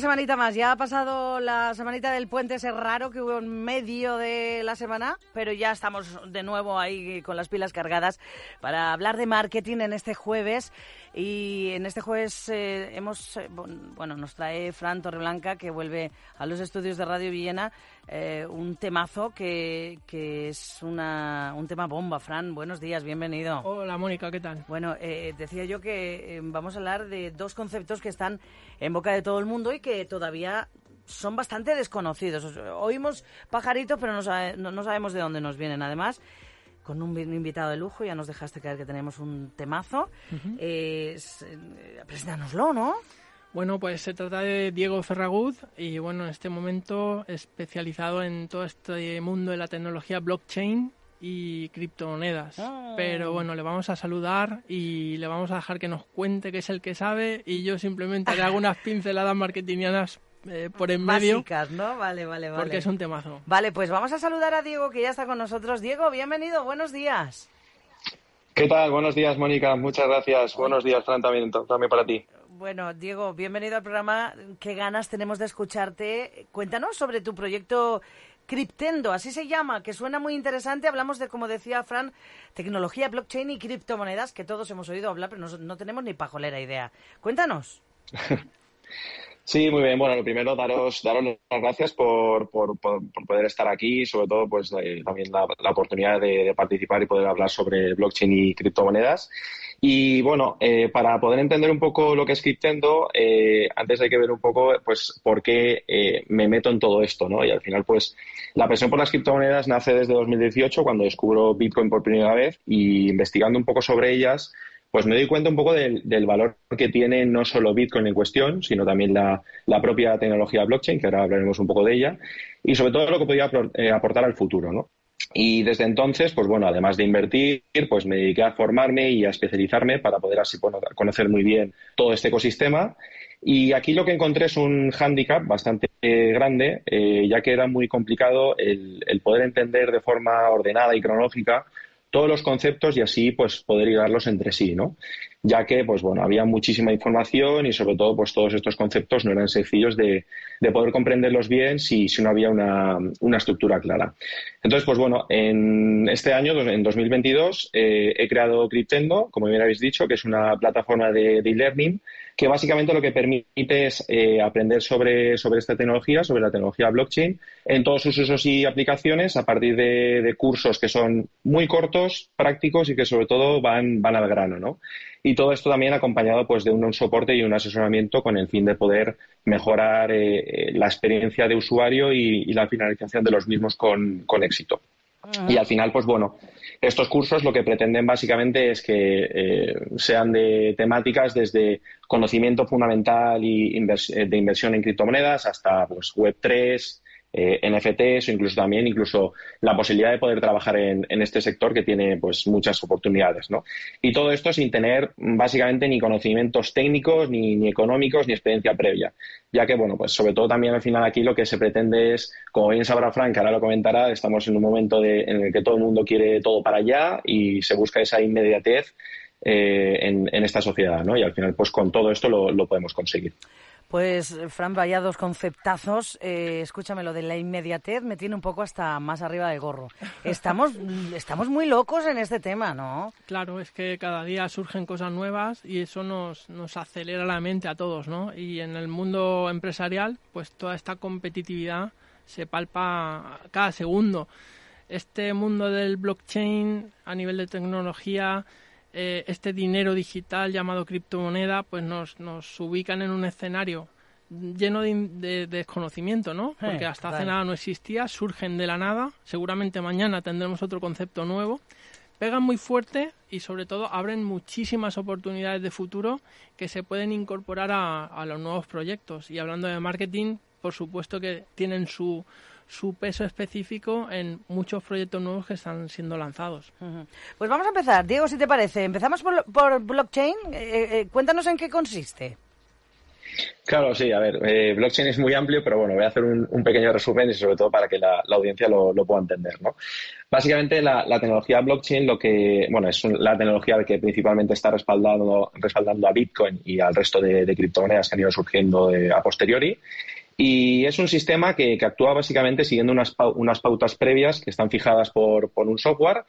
semanita más. Ya ha pasado la semanita del puente ese raro que hubo en medio de la semana, pero ya estamos de nuevo ahí con las pilas cargadas para hablar de marketing en este jueves. Y en este jueves eh, hemos, eh, bueno, nos trae Fran Torreblanca, que vuelve a los estudios de Radio Villena, eh, un temazo que, que es una, un tema bomba. Fran, buenos días, bienvenido. Hola, Mónica, ¿qué tal? Bueno, decía yo que vamos a hablar de dos conceptos que están en boca de todo el mundo y que todavía son bastante desconocidos. Oímos pajaritos, pero no, sabemos de dónde nos vienen. Además, con un invitado de lujo, ya nos dejaste caer que tenemos un temazo. Eh, preséntanoslo, ¿no? Bueno, pues se trata de Diego Ferragud y bueno, en este momento especializado en todo este mundo de la tecnología blockchain y criptomonedas. Ah. Pero bueno, le vamos a saludar y le vamos a dejar que nos cuente que es el que sabe y yo simplemente haré algunas pinceladas marketingianas eh, por en medio. ¿no? Vale, vale, vale. Porque es un temazo. Vale, pues vamos a saludar a Diego que ya está con nosotros. Diego, bienvenido, buenos días. ¿Qué tal? Buenos días, Mónica. Muchas gracias. Buenos días, Fran, también, también para ti. Bueno, Diego, bienvenido al programa. Qué ganas tenemos de escucharte. Cuéntanos sobre tu proyecto Cryptendo, así se llama, que suena muy interesante. Hablamos de, como decía Fran, tecnología, blockchain y criptomonedas, que todos hemos oído hablar, pero no, no tenemos ni pajolera idea. Cuéntanos. Sí, muy bien. Bueno, lo primero, daros, daros las gracias por, por, poder estar aquí y sobre todo pues eh, también la, oportunidad de, participar y poder hablar sobre blockchain y criptomonedas. Y bueno, eh, para poder entender un poco lo que es Cryptendo, eh, antes hay que ver un poco pues por qué me meto en todo esto, ¿no? Y al final pues la presión por las criptomonedas nace desde 2018 cuando descubro Bitcoin por primera vez y investigando un poco sobre ellas pues me doy cuenta un poco del, valor que tiene no solo Bitcoin en cuestión, sino también la, propia tecnología blockchain, que ahora hablaremos un poco de ella, y sobre todo lo que podría eh, aportar al futuro, ¿no? Y desde entonces, pues bueno, además de invertir, pues me dediqué a formarme y a especializarme para poder así conocer muy bien todo este ecosistema. Y aquí lo que encontré es un hándicap bastante eh, grande, eh, ya que era muy complicado el, poder entender de forma ordenada y cronológica todos los conceptos y así pues poder ligarlos entre sí, ¿no? Ya que pues bueno, había muchísima información y sobre todo pues todos estos conceptos no eran sencillos de, de poder comprenderlos bien si, si no había una, una, estructura clara. Entonces pues bueno, en este año, en 2022, eh, he creado Cryptendo, como bien habéis dicho, que es una plataforma de e-learning que básicamente lo que permite es eh, aprender sobre, sobre esta tecnología, sobre la tecnología blockchain, en todos sus usos y aplicaciones a partir de, cursos que son muy cortos, prácticos y que sobre todo van, van al grano, ¿no? Y todo esto también acompañado pues de un, soporte y un asesoramiento con el fin de poder mejorar eh, eh, la experiencia de usuario y, la finalización de los mismos con, con éxito. Y al final, pues bueno, estos cursos lo que pretenden básicamente es que eh, sean de temáticas desde conocimiento fundamental y eh, de inversión en criptomonedas hasta pues, Web3, eh, NFTs o incluso también incluso la posibilidad de poder trabajar en, este sector que tiene pues muchas oportunidades, ¿no? Y todo esto sin tener básicamente ni conocimientos técnicos, ni, ni, económicos, ni experiencia previa. Ya que, bueno, pues sobre todo también al final aquí lo que se pretende es, como bien sabrá Frank, ahora lo comentará, estamos en un momento de, en el que todo el mundo quiere todo para allá y se busca esa inmediatez eh, en, esta sociedad, ¿no? Y al final, pues con todo esto lo podemos conseguir. Pues, Fran, vaya dos conceptazos. Eh, escúchame, lo de la inmediatez me tiene un poco hasta más arriba del gorro. Estamos, estamos muy locos en este tema, ¿no? Claro, es que cada día surgen cosas nuevas y eso nos, nos acelera la mente a todos, ¿no? Y en el mundo empresarial, pues toda esta competitividad se palpa cada segundo. Este mundo del blockchain a nivel de tecnología eh, este dinero digital llamado criptomoneda, pues nos, nos ubican en un escenario lleno de, desconocimiento, ¿no? Eh, Porque hasta hace nada no existía, surgen de la nada, seguramente mañana tendremos otro concepto nuevo, pegan muy fuerte y sobre todo abren muchísimas oportunidades de futuro que se pueden incorporar a, a los nuevos proyectos. Y hablando de marketing, por supuesto que tienen su, su peso específico en muchos proyectos nuevos que están siendo lanzados. Pues vamos a empezar. Diego, si te parece, empezamos por, blockchain. Eh, eh, cuéntanos en qué consiste. Claro, sí, a ver, eh, blockchain es muy amplio, pero bueno, voy a hacer un, pequeño resumen y sobre todo para que la, audiencia lo, pueda entender, ¿no? Básicamente la, tecnología blockchain lo que, bueno, es la tecnología que principalmente está respaldando, respaldando a Bitcoin y al resto de, criptomonedas que han ido surgiendo eh, a posteriori. Y es un sistema que, actúa básicamente siguiendo unas, unas pautas previas que están fijadas por, por un software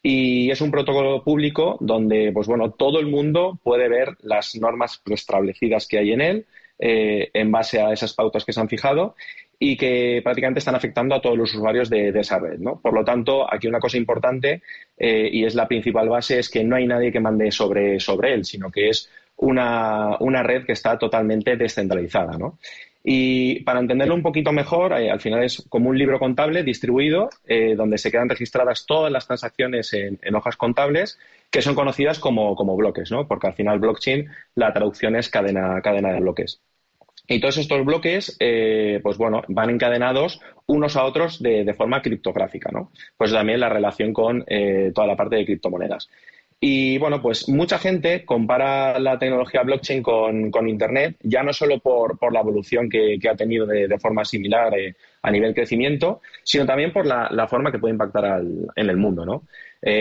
y es un protocolo público donde, pues bueno, todo el mundo puede ver las normas preestablecidas que hay en él eh, en base a esas pautas que se han fijado y que prácticamente están afectando a todos los usuarios de, esa red. ¿no? Por lo tanto, aquí una cosa importante eh, y es la principal base es que no hay nadie que mande sobre, sobre él, sino que es una, una red que está totalmente descentralizada. ¿no? Y para entenderlo un poquito mejor, eh, al final es como un libro contable distribuido donde se quedan registradas todas las transacciones en, hojas contables que son conocidas como, como, bloques, ¿no? porque al final blockchain la traducción es cadena, cadena de bloques. Y todos estos bloques, eh, pues bueno, van encadenados unos a otros de, forma criptográfica, ¿no? Pues también la relación con eh, toda la parte de criptomonedas. Y bueno, pues mucha gente compara la tecnología blockchain con, Internet, ya no solo por, la evolución que, ha tenido de, forma similar eh, a nivel crecimiento, sino también por la, forma que puede impactar en el mundo, ¿no?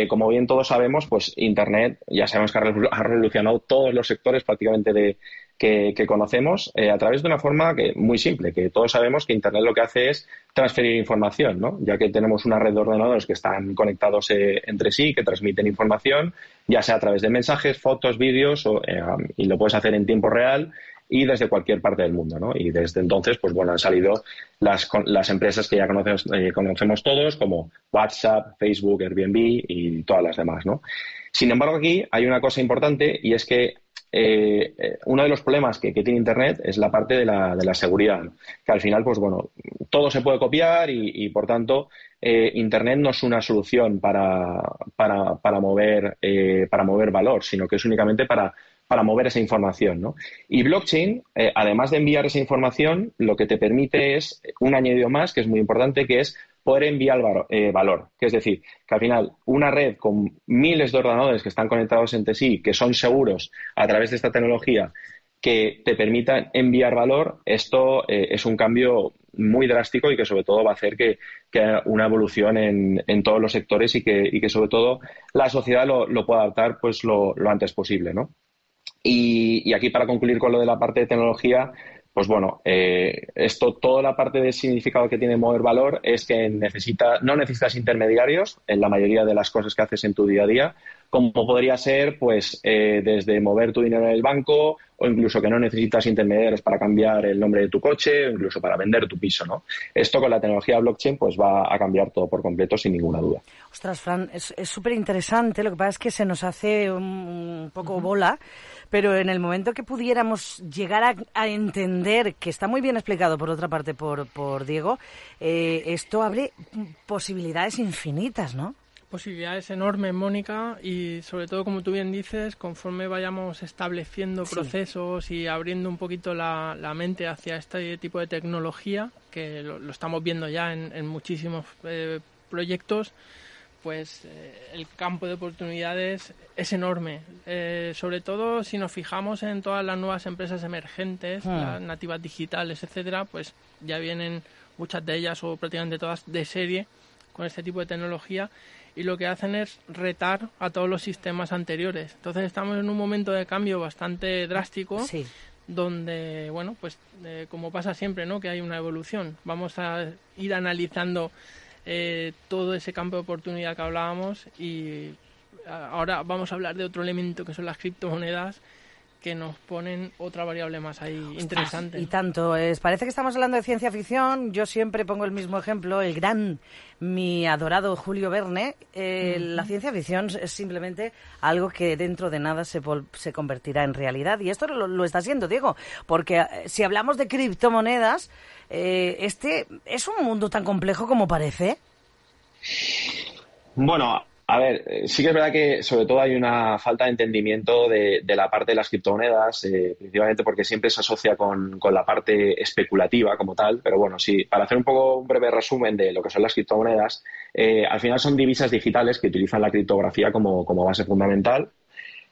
como bien todos sabemos, pues Internet ya sabemos que ha revolucionado todos los sectores prácticamente de, que, conocemos eh, a través de una forma que, muy simple, que todos sabemos que Internet lo que hace es transferir información, ¿no? ya que tenemos una red de ordenadores que están conectados eh, entre sí, que transmiten información, ya sea a través de mensajes, fotos, vídeos, eh, y lo puedes hacer en tiempo real y desde cualquier parte del mundo, ¿no? Y desde entonces, pues bueno, han salido las, las empresas que ya conocemos, conocemos todos, como WhatsApp, Facebook, Airbnb y todas las demás, ¿no? Sin embargo, aquí hay una cosa importante y es que eh, eh, uno de los problemas que, tiene Internet es la parte de la, de la, seguridad, que al final, pues bueno, todo se puede copiar y, por tanto, eh, Internet no es una solución para, para, para mover, para mover valor, sino que es únicamente para, para mover esa información. ¿no? Y blockchain, además de enviar esa información, lo que te permite es un añadido más, que es muy importante, que es poder enviar eh, valor, Que es decir, que al final una red con miles de ordenadores que están conectados entre sí, que son seguros a través de esta tecnología, que te permitan enviar valor, esto eh, es un cambio muy drástico y que sobre todo va a hacer que, haya una evolución en, todos los sectores y que, sobre todo la sociedad lo, pueda adaptar pues lo, antes posible. ¿no? y, aquí para concluir con lo de la parte de tecnología, pues bueno, eh, esto, toda la parte de significado que tiene mover valor es que necesita, no necesitas intermediarios en la mayoría de las cosas que haces en tu día a día, como podría ser, pues, eh, desde mover tu dinero en el banco o incluso que no necesitas intermediarios para cambiar el nombre de tu coche o incluso para vender tu piso, ¿no? Esto con la tecnología blockchain, pues va a cambiar todo por completo sin ninguna duda. Ostras, Fran, es súper interesante. Lo que pasa es que se nos hace un poco bola pero en el momento que pudiéramos llegar a, entender, que está muy bien explicado por otra parte por, por Diego, eh, esto abre posibilidades infinitas, ¿no? Posibilidades enormes, Mónica, y sobre todo, como tú bien dices, conforme vayamos estableciendo procesos y abriendo un poquito la, mente hacia este tipo de tecnología, que lo, estamos viendo ya en, muchísimos eh, proyectos, pues eh, el campo de oportunidades es enorme. Eh, sobre todo si nos fijamos en todas las nuevas empresas emergentes, ah. las nativas digitales, etcétera, pues ya vienen muchas de ellas o prácticamente todas de serie con este tipo de tecnología y lo que hacen es retar a todos los sistemas anteriores. Entonces estamos en un momento de cambio bastante drástico. donde, bueno, pues eh, como pasa siempre, ¿no? Que hay una evolución. Vamos a ir analizando eh, todo ese campo de oportunidad que hablábamos y ahora vamos a hablar de otro elemento que son las criptomonedas que nos ponen otra variable más ahí interesante. Y tanto, es, parece que estamos hablando de ciencia ficción. Yo siempre pongo el mismo ejemplo, el gran, mi adorado Julio Verne. Eh, la ciencia ficción es simplemente algo que dentro de nada se, se convertirá en realidad. Y esto lo, lo, está haciendo, Diego, porque eh, si hablamos de criptomonedas, eh, este es un mundo tan complejo como parece. Bueno, a ver, eh, sí que es verdad que sobre todo hay una falta de entendimiento de, la parte de las criptomonedas, eh, principalmente porque siempre se asocia con, la parte especulativa como tal, pero bueno, sí, para hacer un poco un breve resumen de lo que son las criptomonedas, al final son divisas digitales que utilizan la criptografía como, como base fundamental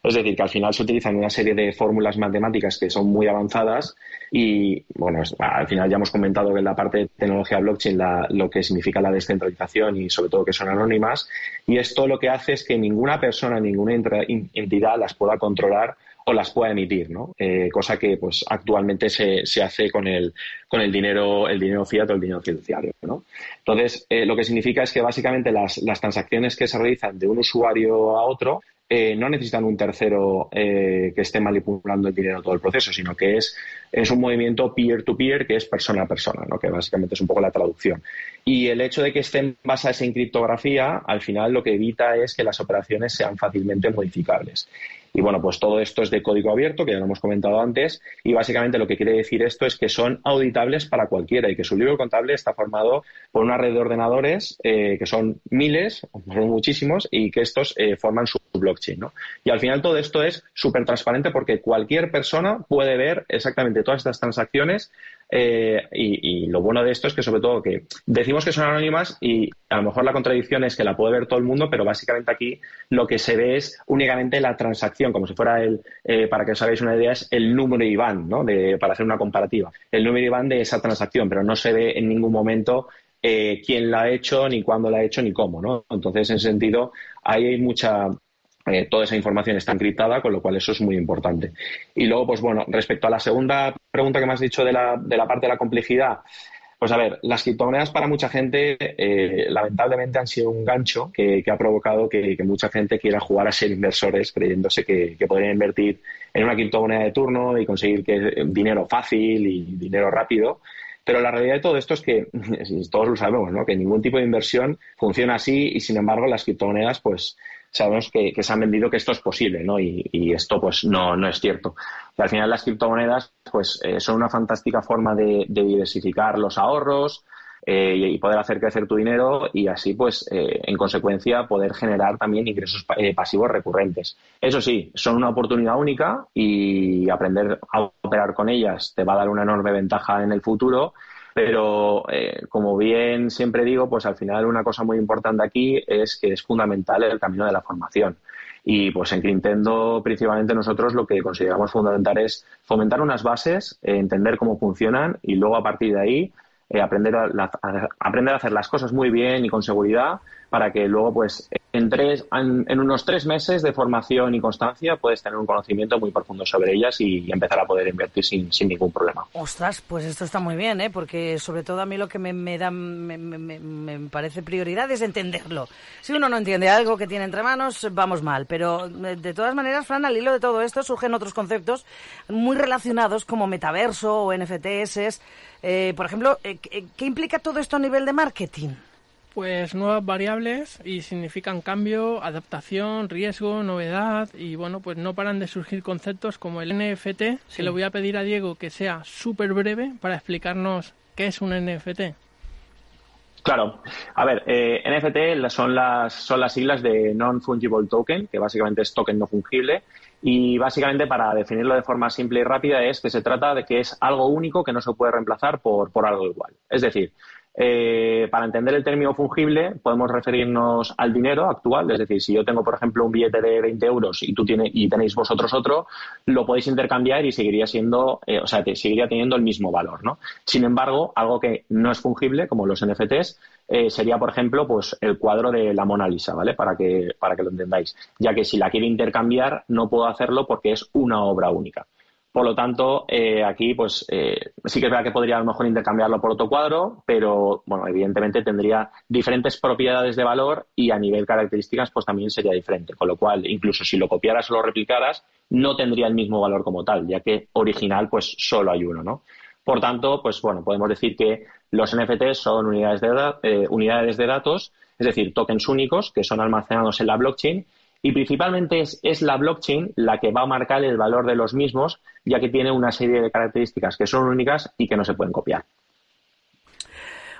Es decir, que al final se utilizan una serie de fórmulas matemáticas que son muy avanzadas y, bueno, al final ya hemos comentado que en la parte de tecnología blockchain lo que significa la descentralización y sobre todo que son anónimas. Y esto lo que hace es que ninguna persona, ninguna entidad las pueda controlar o las pueda emitir, ¿no? Eh, cosa que pues actualmente se, se, hace con el, con el dinero, el dinero fiat o el dinero fiduciario, ¿no? Entonces, eh, lo que significa es que básicamente las, las transacciones que se realizan de un usuario a otro eh, no necesitan un tercero que esté manipulando el dinero todo el proceso, sino que es, es un movimiento peer-to-peer que es persona a persona, ¿no? que básicamente es un poco la traducción. Y el hecho de que estén basadas en criptografía, al final lo que evita es que las operaciones sean fácilmente modificables. Y bueno, pues todo esto es de código abierto, que ya lo hemos comentado antes, y básicamente lo que quiere decir esto es que son auditables para cualquiera y que su libro contable está formado por una red de ordenadores eh, que son miles, son muchísimos, y que estos eh, forman su blockchain. ¿no? Y al final todo esto es súper transparente porque cualquier persona puede ver exactamente todas estas transacciones eh, y, lo bueno de esto es que sobre todo que decimos que son anónimas y a lo mejor la contradicción es que la puede ver todo el mundo, pero básicamente aquí lo que se ve es únicamente la transacción, como si fuera el, eh, para que os hagáis una idea, es el número IBAN, ¿no? De, para hacer una comparativa. El número IBAN de esa transacción, pero no se ve en ningún momento eh, quién la ha hecho, ni cuándo la ha hecho, ni cómo, ¿no? Entonces, en ese sentido, ahí hay mucha, eh, toda esa información está encriptada, con lo cual eso es muy importante. Y luego, pues bueno, respecto a la segunda pregunta que me has dicho de la, de la parte de la complejidad, pues a ver, las criptomonedas para mucha gente eh, lamentablemente han sido un gancho que, ha provocado que, mucha gente quiera jugar a ser inversores creyéndose que, que podrían invertir en una criptomoneda de turno y conseguir que, dinero fácil y dinero rápido. Pero la realidad de todo esto es que, todos lo sabemos, ¿no? que ningún tipo de inversión funciona así y, sin embargo, las criptomonedas, pues sabemos que, se han vendido que esto es posible, ¿no? Y, esto, pues, no, no es cierto. Al final las criptomonedas, pues, eh, son una fantástica forma de, diversificar los ahorros eh, y poder hacer crecer tu dinero y así, pues, eh, en consecuencia, poder generar también ingresos pasivos recurrentes. Eso sí, son una oportunidad única y aprender a operar con ellas te va a dar una enorme ventaja en el futuro pero, eh, como bien siempre digo, pues al final una cosa muy importante aquí es que es fundamental el camino de la formación. Y pues en Nintendo principalmente nosotros lo que consideramos fundamental es fomentar unas bases, eh, entender cómo funcionan y luego a partir de ahí eh, aprender, a, aprender a hacer las cosas muy bien y con seguridad para que luego, pues, en, tres, en, unos tres meses de formación y constancia puedes tener un conocimiento muy profundo sobre ellas y, empezar a poder invertir sin, sin, ningún problema. Ostras, pues esto está muy bien, ¿eh? porque sobre todo a mí lo que me, me da, me, me, parece prioridad es entenderlo. Si uno no entiende algo que tiene entre manos, vamos mal. Pero de todas maneras, Fran, al hilo de todo esto surgen otros conceptos muy relacionados como metaverso o NFTs. Eh, por ejemplo, eh, ¿qué implica todo esto a nivel de marketing? Pues nuevas variables y significan cambio, adaptación, riesgo, novedad y bueno, pues no paran de surgir conceptos como el NFT, Se le voy a pedir a Diego que sea súper breve para explicarnos qué es un NFT. Claro. A ver, eh, NFT son las, son las siglas de Non-Fungible Token, que básicamente es token no fungible. Y básicamente, para definirlo de forma simple y rápida, es que se trata de que es algo único que no se puede reemplazar por, por algo igual. Es decir, eh, para entender el término fungible, podemos referirnos al dinero actual, es decir, si yo tengo, por ejemplo, un billete de 20 euros y tú y tenéis vosotros otro, lo podéis intercambiar y seguiría siendo, eh, o sea, seguiría teniendo el mismo valor, ¿no? Sin embargo, algo que no es fungible, como los NFTs, eh, sería, por ejemplo, pues el cuadro de la Mona Lisa, ¿vale? Para que, para que lo entendáis. Ya que si la quiero intercambiar, no puedo hacerlo porque es una obra única. Por lo tanto, eh, aquí, pues eh, sí que es verdad que podría a lo mejor intercambiarlo por otro cuadro, pero bueno, evidentemente tendría diferentes propiedades de valor y a nivel características, pues también sería diferente. Con lo cual, incluso si lo copiaras o lo replicaras, no tendría el mismo valor como tal, ya que original, pues solo hay uno, ¿no? Por tanto, pues bueno, podemos decir que los NFTs son unidades de, eh, unidades de datos, es decir, tokens únicos que son almacenados en la blockchain y principalmente es, la blockchain la que va a marcar el valor de los mismos, ya que tiene una serie de características que son únicas y que no se pueden copiar.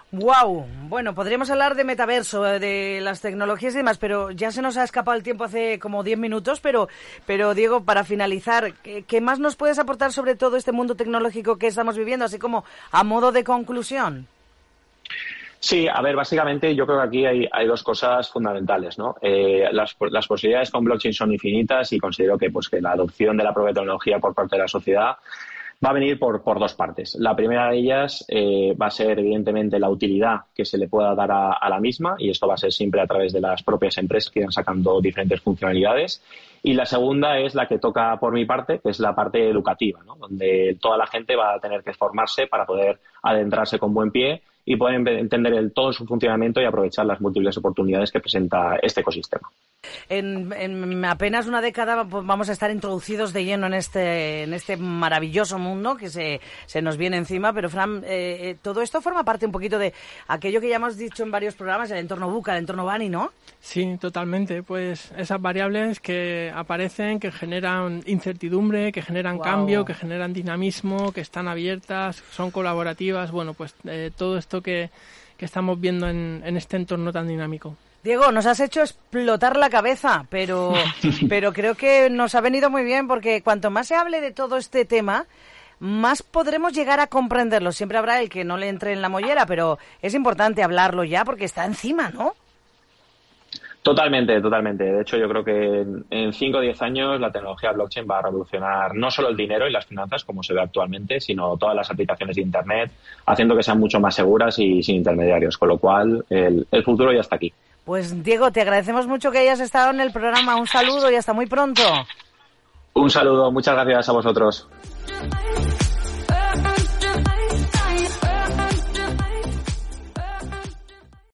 Wow, bueno, podríamos hablar de metaverso, de las tecnologías y demás, pero ya se nos ha escapado el tiempo hace como 10 minutos, pero, pero Diego, para finalizar, ¿qué más nos puedes aportar sobre todo este mundo tecnológico que estamos viviendo, así como a modo de conclusión? Sí, a ver, básicamente yo creo que aquí hay, dos cosas fundamentales, ¿no? Eh, las, las, posibilidades con blockchain son infinitas y considero que, pues, que la adopción de la propia tecnología por parte de la sociedad va a venir por, dos partes. La primera de ellas eh, va a ser, evidentemente, la utilidad que se le pueda dar a, a, la misma y esto va a ser siempre a través de las propias empresas que irán sacando diferentes funcionalidades. Y la segunda es la que toca por mi parte, que es la parte educativa, ¿no? donde toda la gente va a tener que formarse para poder adentrarse con buen pie y pueden entender todo su funcionamiento y aprovechar las múltiples oportunidades que presenta este ecosistema. En, apenas una década pues, vamos a estar introducidos de lleno en este, en este maravilloso mundo que se, se nos viene encima, pero Fran, eh, eh, todo esto forma parte un poquito de aquello que ya hemos dicho en varios programas, el entorno Buca, el entorno Bani, ¿no? Sí, totalmente. Pues esas variables que aparecen, que generan incertidumbre, que generan cambio, que generan dinamismo, que están abiertas, son colaborativas, bueno, pues eh, todo esto que, estamos viendo en, este entorno tan dinámico. Diego, nos has hecho explotar la cabeza, pero, pero creo que nos ha venido muy bien porque cuanto más se hable de todo este tema, más podremos llegar a comprenderlo. Siempre habrá el que no le entre en la mollera, pero es importante hablarlo ya porque está encima, ¿no? Totalmente, totalmente. De hecho, yo creo que en 5 o 10 años la tecnología blockchain va a revolucionar no solo el dinero y las finanzas, como se ve actualmente, sino todas las aplicaciones de Internet, haciendo que sean mucho más seguras y sin intermediarios. Con lo cual, el, el futuro ya está aquí. Pues, Diego, te agradecemos mucho que hayas estado en el programa. Un saludo y hasta muy pronto. Un saludo. Muchas gracias a vosotros.